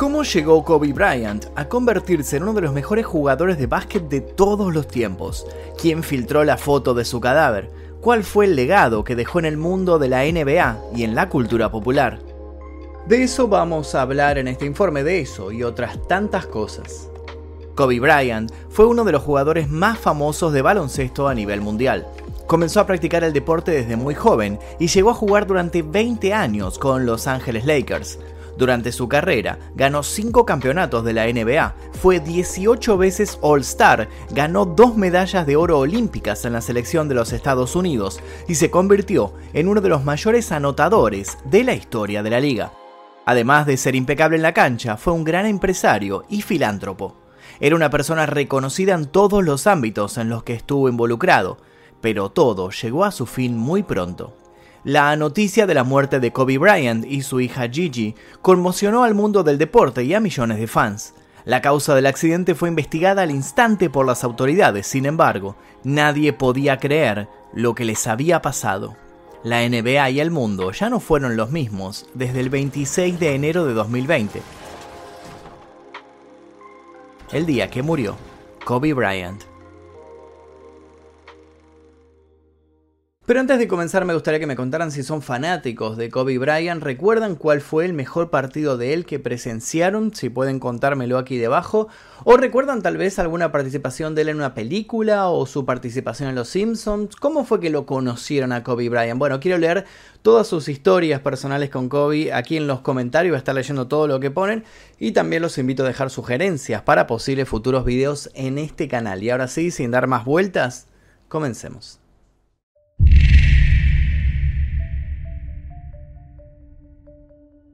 ¿Cómo llegó Kobe Bryant a convertirse en uno de los mejores jugadores de básquet de todos los tiempos? ¿Quién filtró la foto de su cadáver? ¿Cuál fue el legado que dejó en el mundo de la NBA y en la cultura popular? De eso vamos a hablar en este informe, de eso y otras tantas cosas. Kobe Bryant fue uno de los jugadores más famosos de baloncesto a nivel mundial. Comenzó a practicar el deporte desde muy joven y llegó a jugar durante 20 años con Los Angeles Lakers. Durante su carrera ganó 5 campeonatos de la NBA, fue 18 veces All-Star, ganó 2 medallas de oro olímpicas en la selección de los Estados Unidos y se convirtió en uno de los mayores anotadores de la historia de la liga. Además de ser impecable en la cancha, fue un gran empresario y filántropo. Era una persona reconocida en todos los ámbitos en los que estuvo involucrado, pero todo llegó a su fin muy pronto. La noticia de la muerte de Kobe Bryant y su hija Gigi conmocionó al mundo del deporte y a millones de fans. La causa del accidente fue investigada al instante por las autoridades, sin embargo, nadie podía creer lo que les había pasado. La NBA y el mundo ya no fueron los mismos desde el 26 de enero de 2020, el día que murió Kobe Bryant. Pero antes de comenzar me gustaría que me contaran si son fanáticos de Kobe Bryant, recuerdan cuál fue el mejor partido de él que presenciaron, si pueden contármelo aquí debajo, o recuerdan tal vez alguna participación de él en una película o su participación en Los Simpsons, cómo fue que lo conocieron a Kobe Bryant. Bueno, quiero leer todas sus historias personales con Kobe aquí en los comentarios, voy estar leyendo todo lo que ponen y también los invito a dejar sugerencias para posibles futuros videos en este canal. Y ahora sí, sin dar más vueltas, comencemos.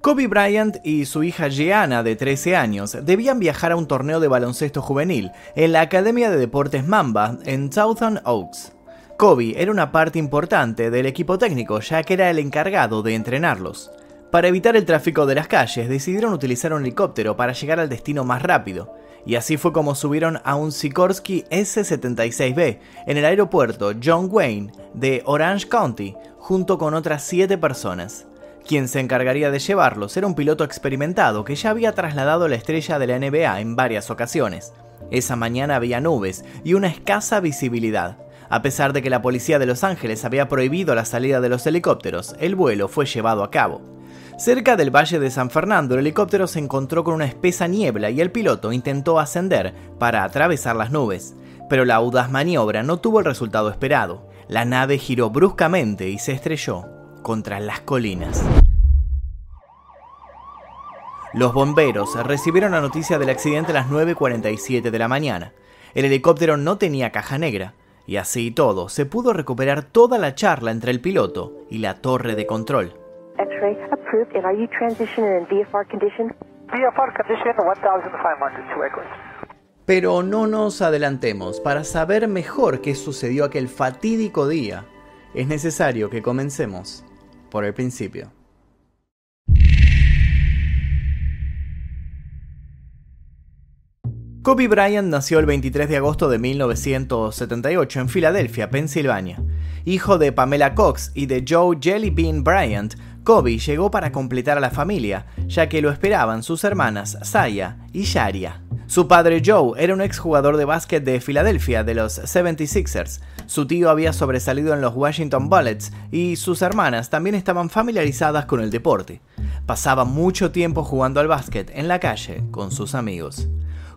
Kobe Bryant y su hija Gianna, de 13 años, debían viajar a un torneo de baloncesto juvenil en la Academia de Deportes Mamba en Southern Oaks. Kobe era una parte importante del equipo técnico ya que era el encargado de entrenarlos. Para evitar el tráfico de las calles, decidieron utilizar un helicóptero para llegar al destino más rápido, y así fue como subieron a un Sikorsky S-76B en el aeropuerto John Wayne de Orange County junto con otras 7 personas. Quien se encargaría de llevarlos era un piloto experimentado que ya había trasladado la estrella de la NBA en varias ocasiones. Esa mañana había nubes y una escasa visibilidad. A pesar de que la policía de Los Ángeles había prohibido la salida de los helicópteros, el vuelo fue llevado a cabo. Cerca del Valle de San Fernando, el helicóptero se encontró con una espesa niebla y el piloto intentó ascender para atravesar las nubes. Pero la audaz maniobra no tuvo el resultado esperado. La nave giró bruscamente y se estrelló contra las colinas. Los bomberos recibieron la noticia del accidente a las 9.47 de la mañana. El helicóptero no tenía caja negra, y así todo se pudo recuperar toda la charla entre el piloto y la torre de control. Pero no nos adelantemos. Para saber mejor qué sucedió aquel fatídico día, es necesario que comencemos por el principio. Kobe Bryant nació el 23 de agosto de 1978 en Filadelfia, Pensilvania. Hijo de Pamela Cox y de Joe Jelly Bean Bryant, Kobe llegó para completar a la familia, ya que lo esperaban sus hermanas Saya y Sharia. Su padre Joe era un exjugador de básquet de Filadelfia de los 76ers. Su tío había sobresalido en los Washington Bullets y sus hermanas también estaban familiarizadas con el deporte. Pasaba mucho tiempo jugando al básquet en la calle con sus amigos.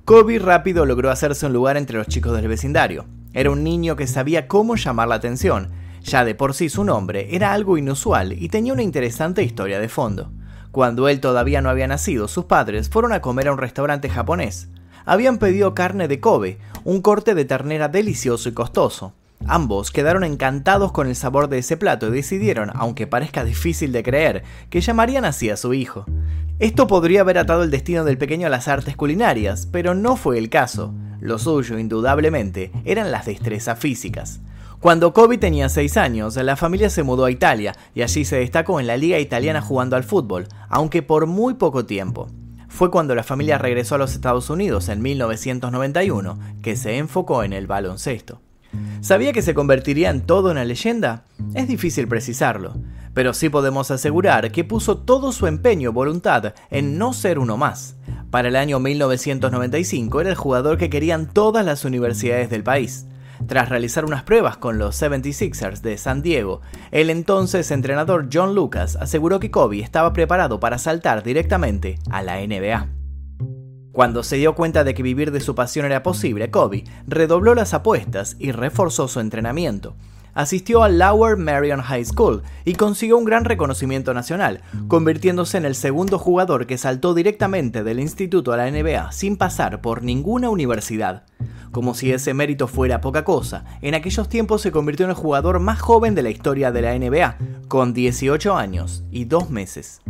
Kobe rápido logró hacerse un lugar entre los chicos del vecindario. Era un niño que sabía cómo llamar la atención. Ya de por sí su nombre era algo inusual y tenía una interesante historia de fondo. Cuando él todavía no había nacido, sus padres fueron a comer a un restaurante japonés. Habían pedido carne de Kobe, un corte de ternera delicioso y costoso. Ambos quedaron encantados con el sabor de ese plato y decidieron, aunque parezca difícil de creer, que llamarían así a su hijo. Esto podría haber atado el destino del pequeño a las artes culinarias, pero no fue el caso. Lo suyo, indudablemente, eran las destrezas físicas. Cuando Kobe tenía 6 años, la familia se mudó a Italia y allí se destacó en la liga italiana jugando al fútbol, aunque por muy poco tiempo. Fue cuando la familia regresó a los Estados Unidos en 1991 que se enfocó en el baloncesto. ¿Sabía que se convertiría en todo una leyenda? Es difícil precisarlo, pero sí podemos asegurar que puso todo su empeño, voluntad, en no ser uno más. Para el año 1995 era el jugador que querían todas las universidades del país. Tras realizar unas pruebas con los 76ers de San Diego, el entonces entrenador John Lucas aseguró que Kobe estaba preparado para saltar directamente a la NBA. Cuando se dio cuenta de que vivir de su pasión era posible, Kobe redobló las apuestas y reforzó su entrenamiento asistió al Lower Marion High School y consiguió un gran reconocimiento nacional, convirtiéndose en el segundo jugador que saltó directamente del instituto a la NBA sin pasar por ninguna universidad. Como si ese mérito fuera poca cosa, en aquellos tiempos se convirtió en el jugador más joven de la historia de la NBA, con 18 años y 2 meses.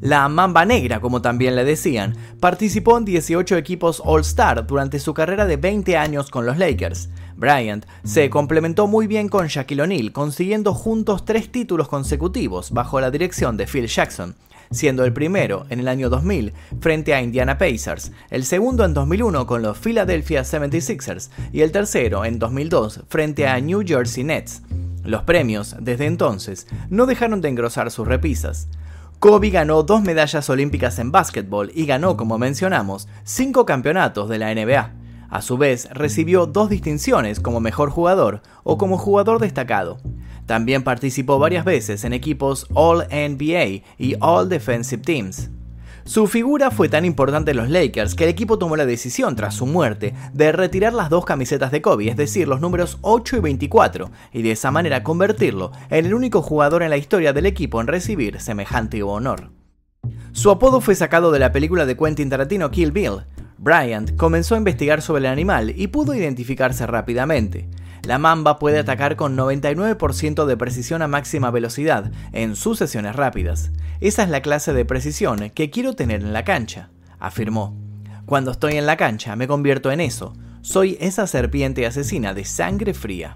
La Mamba Negra, como también le decían, participó en 18 equipos All-Star durante su carrera de 20 años con los Lakers. Bryant se complementó muy bien con Shaquille O'Neal, consiguiendo juntos tres títulos consecutivos bajo la dirección de Phil Jackson, siendo el primero en el año 2000 frente a Indiana Pacers, el segundo en 2001 con los Philadelphia 76ers y el tercero en 2002 frente a New Jersey Nets. Los premios, desde entonces, no dejaron de engrosar sus repisas. Kobe ganó dos medallas olímpicas en básquetbol y ganó, como mencionamos, cinco campeonatos de la NBA. A su vez, recibió dos distinciones como mejor jugador o como jugador destacado. También participó varias veces en equipos All NBA y All Defensive Teams. Su figura fue tan importante en los Lakers que el equipo tomó la decisión tras su muerte de retirar las dos camisetas de Kobe, es decir, los números 8 y 24, y de esa manera convertirlo en el único jugador en la historia del equipo en recibir semejante honor. Su apodo fue sacado de la película de Quentin Tarantino Kill Bill, Bryant comenzó a investigar sobre el animal y pudo identificarse rápidamente. La mamba puede atacar con 99% de precisión a máxima velocidad en sucesiones rápidas. Esa es la clase de precisión que quiero tener en la cancha, afirmó. Cuando estoy en la cancha me convierto en eso. Soy esa serpiente asesina de sangre fría.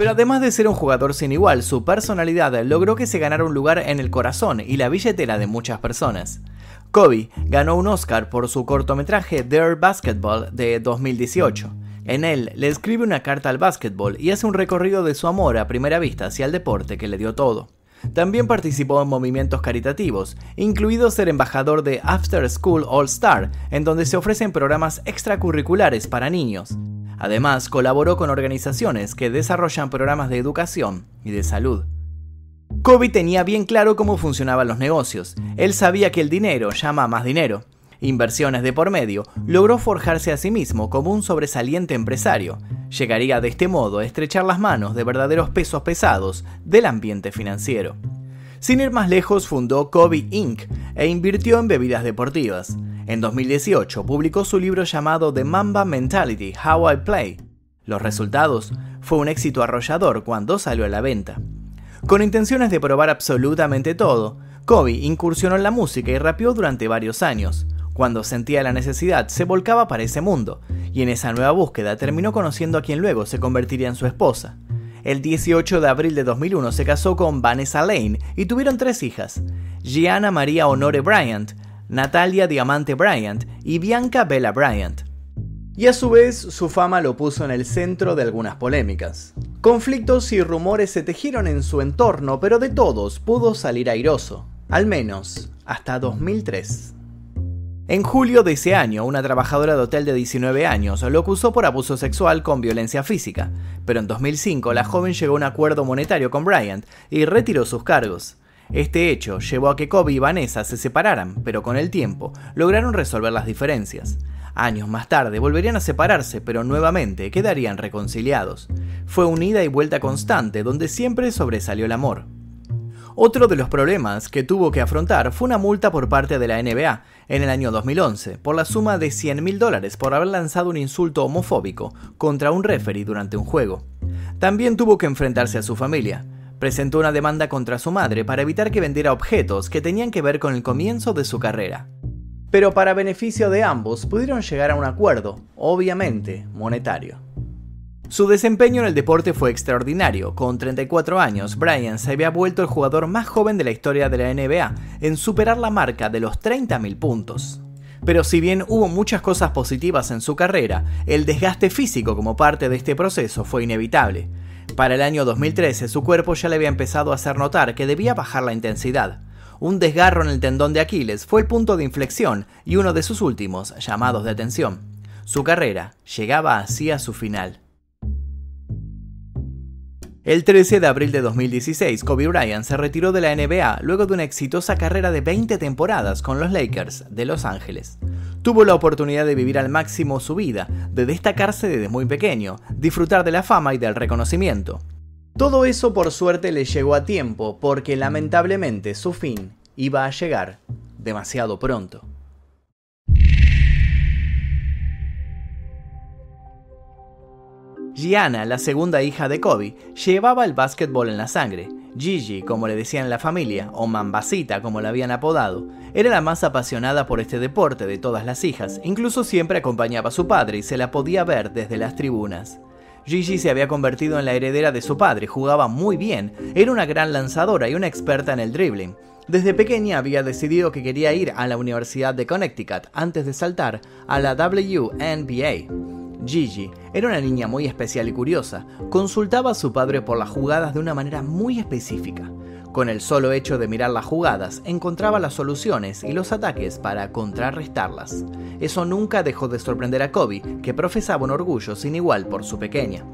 Pero además de ser un jugador sin igual, su personalidad logró que se ganara un lugar en el corazón y la billetera de muchas personas. Kobe ganó un Oscar por su cortometraje Their Basketball de 2018. En él le escribe una carta al básquetbol y hace un recorrido de su amor a primera vista hacia el deporte que le dio todo. También participó en movimientos caritativos, incluido ser embajador de After School All Star, en donde se ofrecen programas extracurriculares para niños. Además, colaboró con organizaciones que desarrollan programas de educación y de salud. Kobe tenía bien claro cómo funcionaban los negocios. Él sabía que el dinero llama a más dinero. Inversiones de por medio, logró forjarse a sí mismo como un sobresaliente empresario. Llegaría de este modo a estrechar las manos de verdaderos pesos pesados del ambiente financiero. Sin ir más lejos, fundó Kobe Inc. e invirtió en bebidas deportivas. En 2018 publicó su libro llamado The Mamba Mentality, How I Play. Los resultados fue un éxito arrollador cuando salió a la venta. Con intenciones de probar absolutamente todo, Kobe incursionó en la música y rapeó durante varios años. Cuando sentía la necesidad, se volcaba para ese mundo, y en esa nueva búsqueda terminó conociendo a quien luego se convertiría en su esposa. El 18 de abril de 2001 se casó con Vanessa Lane y tuvieron tres hijas, Gianna María Honore Bryant, Natalia Diamante Bryant y Bianca Bella Bryant. Y a su vez, su fama lo puso en el centro de algunas polémicas. Conflictos y rumores se tejieron en su entorno, pero de todos pudo salir airoso, al menos hasta 2003. En julio de ese año, una trabajadora de hotel de 19 años lo acusó por abuso sexual con violencia física, pero en 2005 la joven llegó a un acuerdo monetario con Bryant y retiró sus cargos. Este hecho llevó a que Kobe y Vanessa se separaran, pero con el tiempo lograron resolver las diferencias. Años más tarde volverían a separarse, pero nuevamente quedarían reconciliados. Fue una ida y vuelta constante donde siempre sobresalió el amor. Otro de los problemas que tuvo que afrontar fue una multa por parte de la NBA en el año 2011 por la suma de 100 mil dólares por haber lanzado un insulto homofóbico contra un referee durante un juego. También tuvo que enfrentarse a su familia presentó una demanda contra su madre para evitar que vendiera objetos que tenían que ver con el comienzo de su carrera. Pero para beneficio de ambos pudieron llegar a un acuerdo, obviamente monetario. Su desempeño en el deporte fue extraordinario. Con 34 años, Brian se había vuelto el jugador más joven de la historia de la NBA en superar la marca de los 30.000 puntos. Pero si bien hubo muchas cosas positivas en su carrera, el desgaste físico como parte de este proceso fue inevitable. Para el año 2013 su cuerpo ya le había empezado a hacer notar que debía bajar la intensidad. Un desgarro en el tendón de Aquiles fue el punto de inflexión y uno de sus últimos llamados de atención. Su carrera llegaba así a su final. El 13 de abril de 2016, Kobe Bryant se retiró de la NBA luego de una exitosa carrera de 20 temporadas con los Lakers de Los Ángeles. Tuvo la oportunidad de vivir al máximo su vida, de destacarse desde muy pequeño, disfrutar de la fama y del reconocimiento. Todo eso por suerte le llegó a tiempo, porque lamentablemente su fin iba a llegar demasiado pronto. Gianna, la segunda hija de Kobe, llevaba el básquetbol en la sangre. Gigi, como le decían en la familia, o Mambasita, como la habían apodado, era la más apasionada por este deporte de todas las hijas, incluso siempre acompañaba a su padre y se la podía ver desde las tribunas. Gigi se había convertido en la heredera de su padre, jugaba muy bien, era una gran lanzadora y una experta en el dribbling. Desde pequeña había decidido que quería ir a la Universidad de Connecticut antes de saltar a la WNBA. Gigi era una niña muy especial y curiosa. Consultaba a su padre por las jugadas de una manera muy específica. Con el solo hecho de mirar las jugadas, encontraba las soluciones y los ataques para contrarrestarlas. Eso nunca dejó de sorprender a Kobe, que profesaba un orgullo sin igual por su pequeña.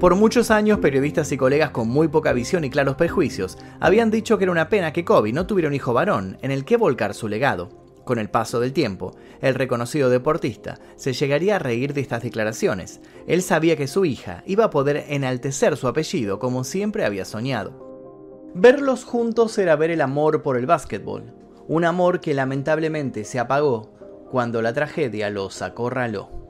Por muchos años, periodistas y colegas con muy poca visión y claros prejuicios habían dicho que era una pena que Kobe no tuviera un hijo varón en el que volcar su legado. Con el paso del tiempo, el reconocido deportista se llegaría a reír de estas declaraciones. Él sabía que su hija iba a poder enaltecer su apellido como siempre había soñado. Verlos juntos era ver el amor por el básquetbol, un amor que lamentablemente se apagó cuando la tragedia los acorraló.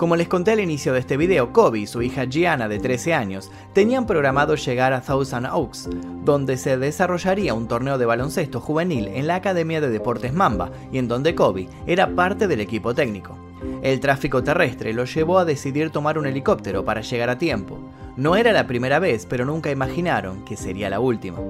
Como les conté al inicio de este video, Kobe y su hija Gianna de 13 años tenían programado llegar a Thousand Oaks, donde se desarrollaría un torneo de baloncesto juvenil en la Academia de Deportes Mamba y en donde Kobe era parte del equipo técnico. El tráfico terrestre lo llevó a decidir tomar un helicóptero para llegar a tiempo. No era la primera vez, pero nunca imaginaron que sería la última.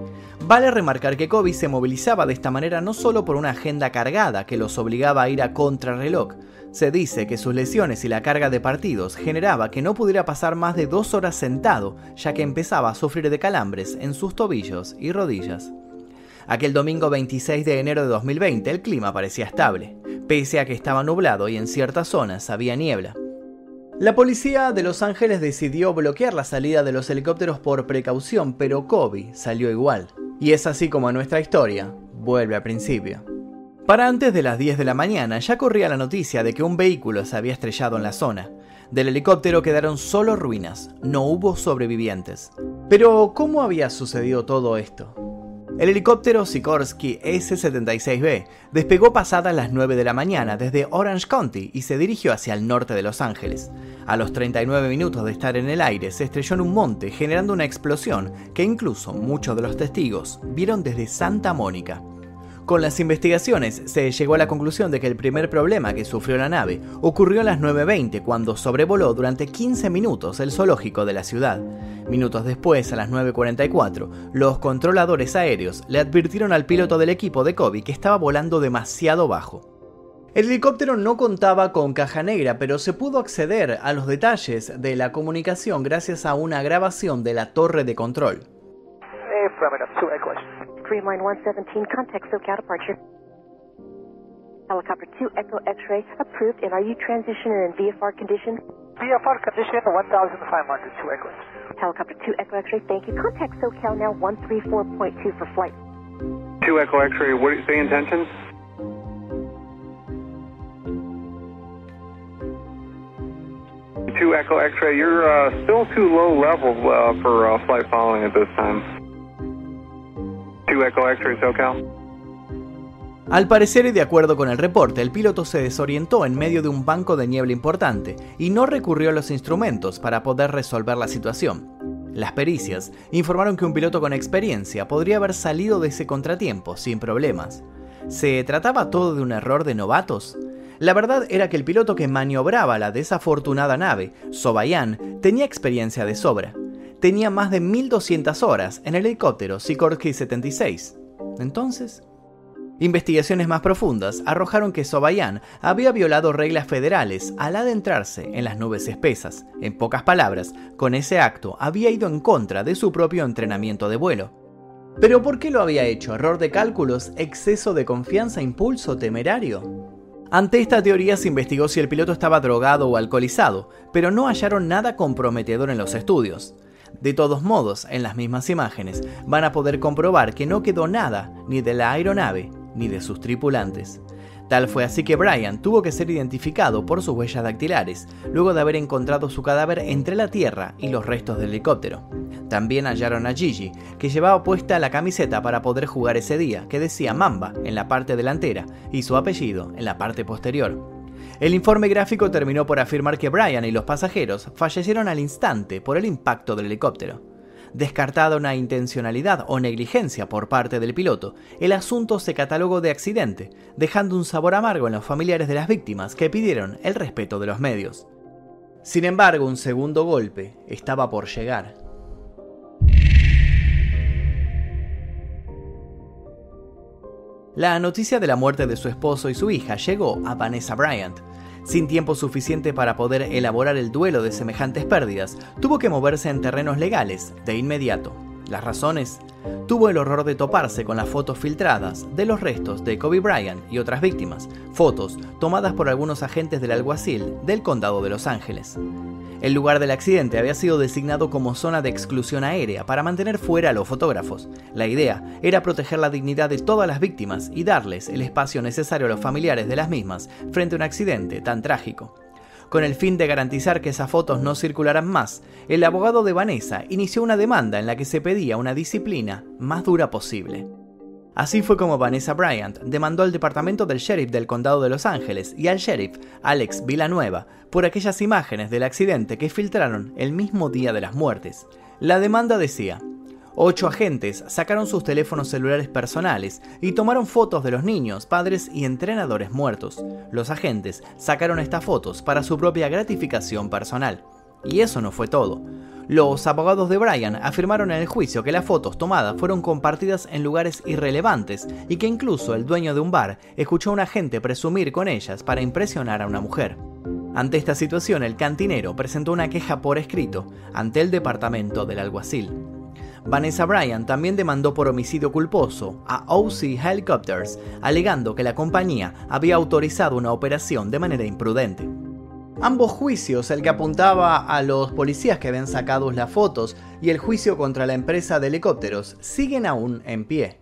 Vale remarcar que Kobe se movilizaba de esta manera no solo por una agenda cargada que los obligaba a ir a contrarreloj, se dice que sus lesiones y la carga de partidos generaba que no pudiera pasar más de dos horas sentado, ya que empezaba a sufrir de calambres en sus tobillos y rodillas. Aquel domingo 26 de enero de 2020 el clima parecía estable, pese a que estaba nublado y en ciertas zonas había niebla. La policía de Los Ángeles decidió bloquear la salida de los helicópteros por precaución, pero Kobe salió igual. Y es así como nuestra historia vuelve al principio. Para antes de las 10 de la mañana ya corría la noticia de que un vehículo se había estrellado en la zona. Del helicóptero quedaron solo ruinas, no hubo sobrevivientes. Pero, ¿cómo había sucedido todo esto? El helicóptero Sikorsky S-76B despegó pasadas las 9 de la mañana desde Orange County y se dirigió hacia el norte de Los Ángeles. A los 39 minutos de estar en el aire se estrelló en un monte generando una explosión que incluso muchos de los testigos vieron desde Santa Mónica. Con las investigaciones se llegó a la conclusión de que el primer problema que sufrió la nave ocurrió a las 9.20 cuando sobrevoló durante 15 minutos el zoológico de la ciudad. Minutos después, a las 9.44, los controladores aéreos le advirtieron al piloto del equipo de Kobe que estaba volando demasiado bajo. El helicóptero no contaba con caja negra, pero se pudo acceder a los detalles de la comunicación gracias a una grabación de la torre de control. Streamline 117, contact SoCal departure. Helicopter 2 Echo X-ray approved, and are you transitioning in VFR condition? VFR condition 1500, 2 Echo Helicopter 2 Echo X-ray, thank you. Contact SoCal now 134.2 for flight. 2 Echo X-ray, what is the intention? Two Echo X-ray, you're uh, still too low level uh, for uh, flight following at this time. Al parecer y de acuerdo con el reporte, el piloto se desorientó en medio de un banco de niebla importante y no recurrió a los instrumentos para poder resolver la situación. Las pericias informaron que un piloto con experiencia podría haber salido de ese contratiempo sin problemas. ¿Se trataba todo de un error de novatos? La verdad era que el piloto que maniobraba la desafortunada nave, Sobayan, tenía experiencia de sobra tenía más de 1200 horas en el helicóptero Sikorsky 76. Entonces, Investigaciones más profundas arrojaron que Sobayan había violado reglas federales al adentrarse en las nubes espesas. En pocas palabras, con ese acto había ido en contra de su propio entrenamiento de vuelo. ¿Pero por qué lo había hecho? ¿Error de cálculos? ¿Exceso de confianza? ¿Impulso temerario? Ante esta teoría se investigó si el piloto estaba drogado o alcoholizado, pero no hallaron nada comprometedor en los estudios. De todos modos, en las mismas imágenes van a poder comprobar que no quedó nada ni de la aeronave ni de sus tripulantes. Tal fue así que Brian tuvo que ser identificado por sus huellas dactilares, luego de haber encontrado su cadáver entre la tierra y los restos del helicóptero. También hallaron a Gigi, que llevaba puesta la camiseta para poder jugar ese día, que decía Mamba en la parte delantera y su apellido en la parte posterior. El informe gráfico terminó por afirmar que Brian y los pasajeros fallecieron al instante por el impacto del helicóptero descartada una intencionalidad o negligencia por parte del piloto, el asunto se catalogó de accidente, dejando un sabor amargo en los familiares de las víctimas que pidieron el respeto de los medios. Sin embargo, un segundo golpe estaba por llegar. La noticia de la muerte de su esposo y su hija llegó a Vanessa Bryant, sin tiempo suficiente para poder elaborar el duelo de semejantes pérdidas, tuvo que moverse en terrenos legales de inmediato. Las razones tuvo el horror de toparse con las fotos filtradas de los restos de Kobe Bryant y otras víctimas, fotos tomadas por algunos agentes del alguacil del condado de Los Ángeles. El lugar del accidente había sido designado como zona de exclusión aérea para mantener fuera a los fotógrafos. La idea era proteger la dignidad de todas las víctimas y darles el espacio necesario a los familiares de las mismas frente a un accidente tan trágico. Con el fin de garantizar que esas fotos no circularan más, el abogado de Vanessa inició una demanda en la que se pedía una disciplina más dura posible. Así fue como Vanessa Bryant demandó al departamento del sheriff del condado de Los Ángeles y al sheriff Alex Villanueva por aquellas imágenes del accidente que filtraron el mismo día de las muertes. La demanda decía, Ocho agentes sacaron sus teléfonos celulares personales y tomaron fotos de los niños, padres y entrenadores muertos. Los agentes sacaron estas fotos para su propia gratificación personal. Y eso no fue todo. Los abogados de Brian afirmaron en el juicio que las fotos tomadas fueron compartidas en lugares irrelevantes y que incluso el dueño de un bar escuchó a un agente presumir con ellas para impresionar a una mujer. Ante esta situación, el cantinero presentó una queja por escrito ante el departamento del alguacil. Vanessa Bryan también demandó por homicidio culposo a OC Helicopters, alegando que la compañía había autorizado una operación de manera imprudente. Ambos juicios, el que apuntaba a los policías que habían sacado las fotos y el juicio contra la empresa de helicópteros, siguen aún en pie.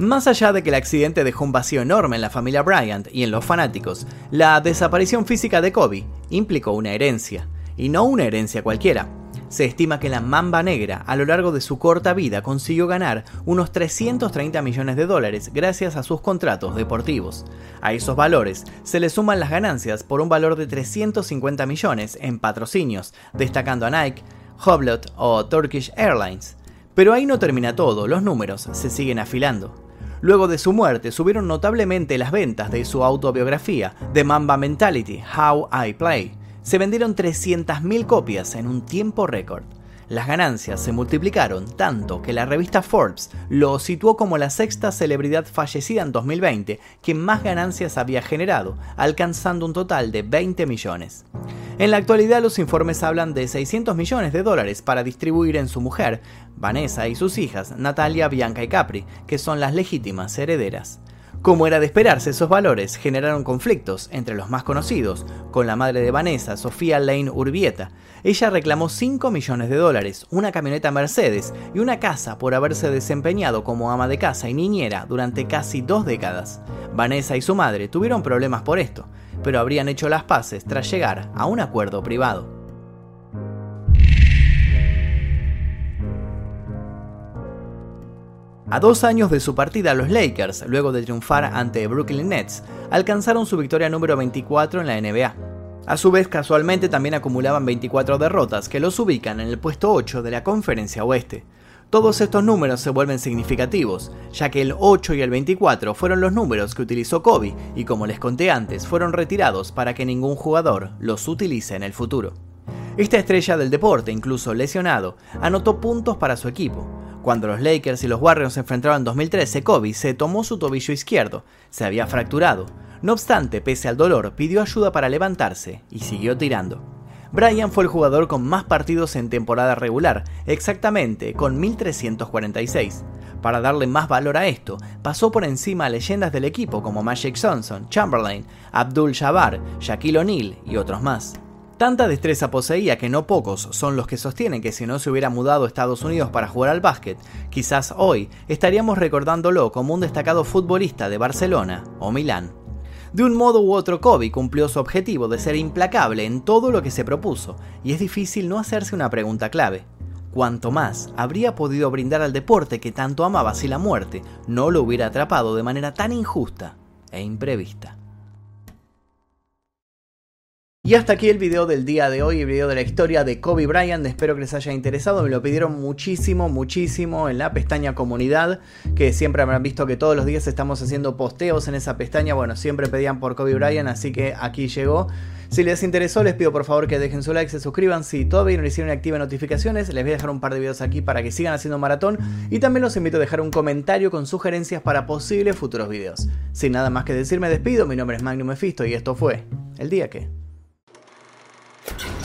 Más allá de que el accidente dejó un vacío enorme en la familia Bryant y en los fanáticos, la desaparición física de Kobe implicó una herencia, y no una herencia cualquiera. Se estima que la Mamba Negra a lo largo de su corta vida consiguió ganar unos 330 millones de dólares gracias a sus contratos deportivos. A esos valores se le suman las ganancias por un valor de 350 millones en patrocinios, destacando a Nike, Hublot o Turkish Airlines. Pero ahí no termina todo, los números se siguen afilando. Luego de su muerte subieron notablemente las ventas de su autobiografía, The Mamba Mentality, How I Play. Se vendieron 300.000 copias en un tiempo récord. Las ganancias se multiplicaron tanto que la revista Forbes lo situó como la sexta celebridad fallecida en 2020 que más ganancias había generado, alcanzando un total de 20 millones. En la actualidad los informes hablan de 600 millones de dólares para distribuir en su mujer, Vanessa, y sus hijas, Natalia, Bianca y Capri, que son las legítimas herederas. Como era de esperarse, esos valores generaron conflictos entre los más conocidos, con la madre de Vanessa, Sofía Lane Urbieta. Ella reclamó 5 millones de dólares, una camioneta Mercedes y una casa por haberse desempeñado como ama de casa y niñera durante casi dos décadas. Vanessa y su madre tuvieron problemas por esto, pero habrían hecho las paces tras llegar a un acuerdo privado. A dos años de su partida, los Lakers, luego de triunfar ante Brooklyn Nets, alcanzaron su victoria número 24 en la NBA. A su vez, casualmente también acumulaban 24 derrotas que los ubican en el puesto 8 de la Conferencia Oeste. Todos estos números se vuelven significativos, ya que el 8 y el 24 fueron los números que utilizó Kobe y como les conté antes, fueron retirados para que ningún jugador los utilice en el futuro. Esta estrella del deporte, incluso lesionado, anotó puntos para su equipo. Cuando los Lakers y los Warriors se enfrentaron en 2013, Kobe se tomó su tobillo izquierdo, se había fracturado. No obstante, pese al dolor, pidió ayuda para levantarse y siguió tirando. Bryant fue el jugador con más partidos en temporada regular, exactamente con 1346. Para darle más valor a esto, pasó por encima a leyendas del equipo como Magic Johnson, Chamberlain, Abdul Jabbar, Shaquille O'Neal y otros más. Tanta destreza poseía que no pocos son los que sostienen que si no se hubiera mudado a Estados Unidos para jugar al básquet, quizás hoy estaríamos recordándolo como un destacado futbolista de Barcelona o Milán. De un modo u otro, Kobe cumplió su objetivo de ser implacable en todo lo que se propuso, y es difícil no hacerse una pregunta clave. ¿Cuánto más habría podido brindar al deporte que tanto amaba si la muerte no lo hubiera atrapado de manera tan injusta e imprevista? Y hasta aquí el video del día de hoy, el video de la historia de Kobe Bryant. Espero que les haya interesado. Me lo pidieron muchísimo, muchísimo en la pestaña comunidad, que siempre habrán visto que todos los días estamos haciendo posteos en esa pestaña. Bueno, siempre pedían por Kobe Bryant, así que aquí llegó. Si les interesó, les pido por favor que dejen su like, se suscriban. Si todavía no hicieron activen notificaciones, les voy a dejar un par de videos aquí para que sigan haciendo maratón. Y también los invito a dejar un comentario con sugerencias para posibles futuros videos. Sin nada más que decir, me despido. Mi nombre es Magnum Mephisto y esto fue El Día Que. Thank you.